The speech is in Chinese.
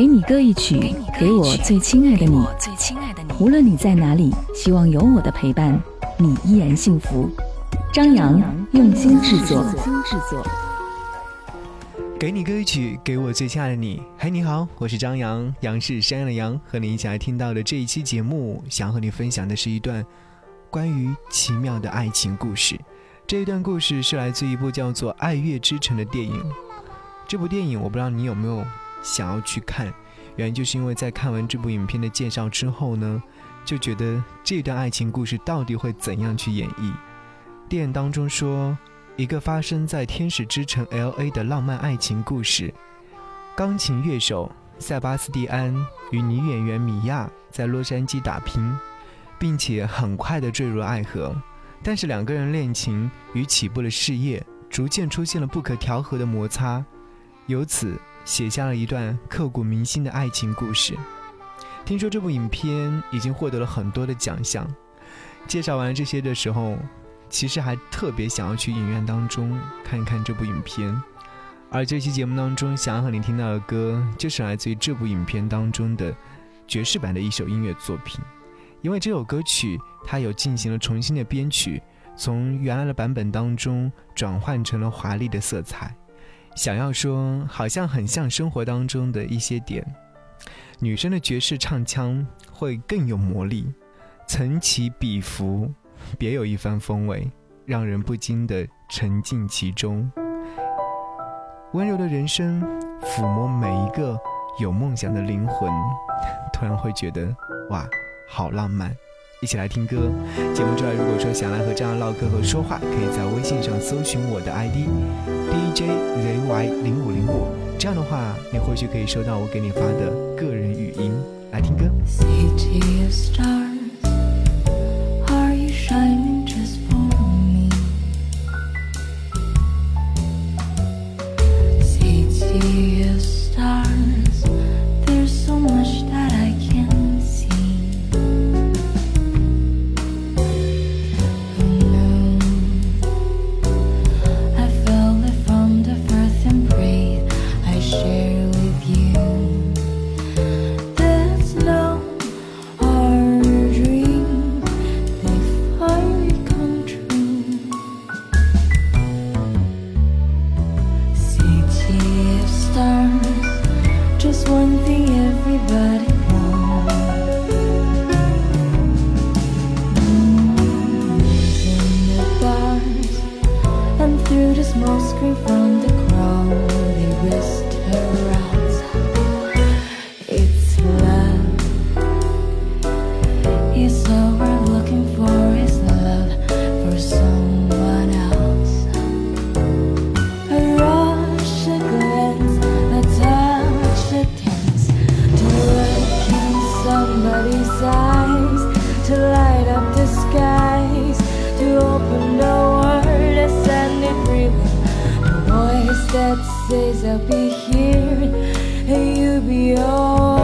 给你歌一曲，给我最亲爱的你。无论你在哪里，希望有我的陪伴，你依然幸福。张扬用心制作。给你歌一曲，给我最亲爱的你。嗨，你好，我是张扬，杨是山羊的羊。和你一起来听到的这一期节目，想和你分享的是一段关于奇妙的爱情故事。这一段故事是来自一部叫做《爱乐之城》的电影。这部电影，我不知道你有没有。想要去看，原因就是因为在看完这部影片的介绍之后呢，就觉得这段爱情故事到底会怎样去演绎？电影当中说，一个发生在天使之城 L.A. 的浪漫爱情故事，钢琴乐手塞巴斯蒂安与女演员米娅在洛杉矶打拼，并且很快的坠入爱河，但是两个人恋情与起步的事业逐渐出现了不可调和的摩擦，由此。写下了一段刻骨铭心的爱情故事。听说这部影片已经获得了很多的奖项。介绍完这些的时候，其实还特别想要去影院当中看一看这部影片。而这期节目当中想要和你听到的歌，就是来自于这部影片当中的爵士版的一首音乐作品。因为这首歌曲它有进行了重新的编曲，从原来的版本当中转换成了华丽的色彩。想要说，好像很像生活当中的一些点。女生的爵士唱腔会更有魔力，此起彼伏，别有一番风味，让人不禁的沉浸其中。温柔的人声抚摸每一个有梦想的灵魂，突然会觉得，哇，好浪漫。一起来听歌。节目之外，如果说想来和这样唠嗑和说话，可以在微信上搜寻我的 ID DJZY 零五零五，这样的话，你或许可以收到我给你发的个人语音。来听歌。just one thing everybody wants. Moon's in the bars and through the small screen. eyes to light up the skies, to open the world and send it freeway. A voice that says I'll be here and you'll be all.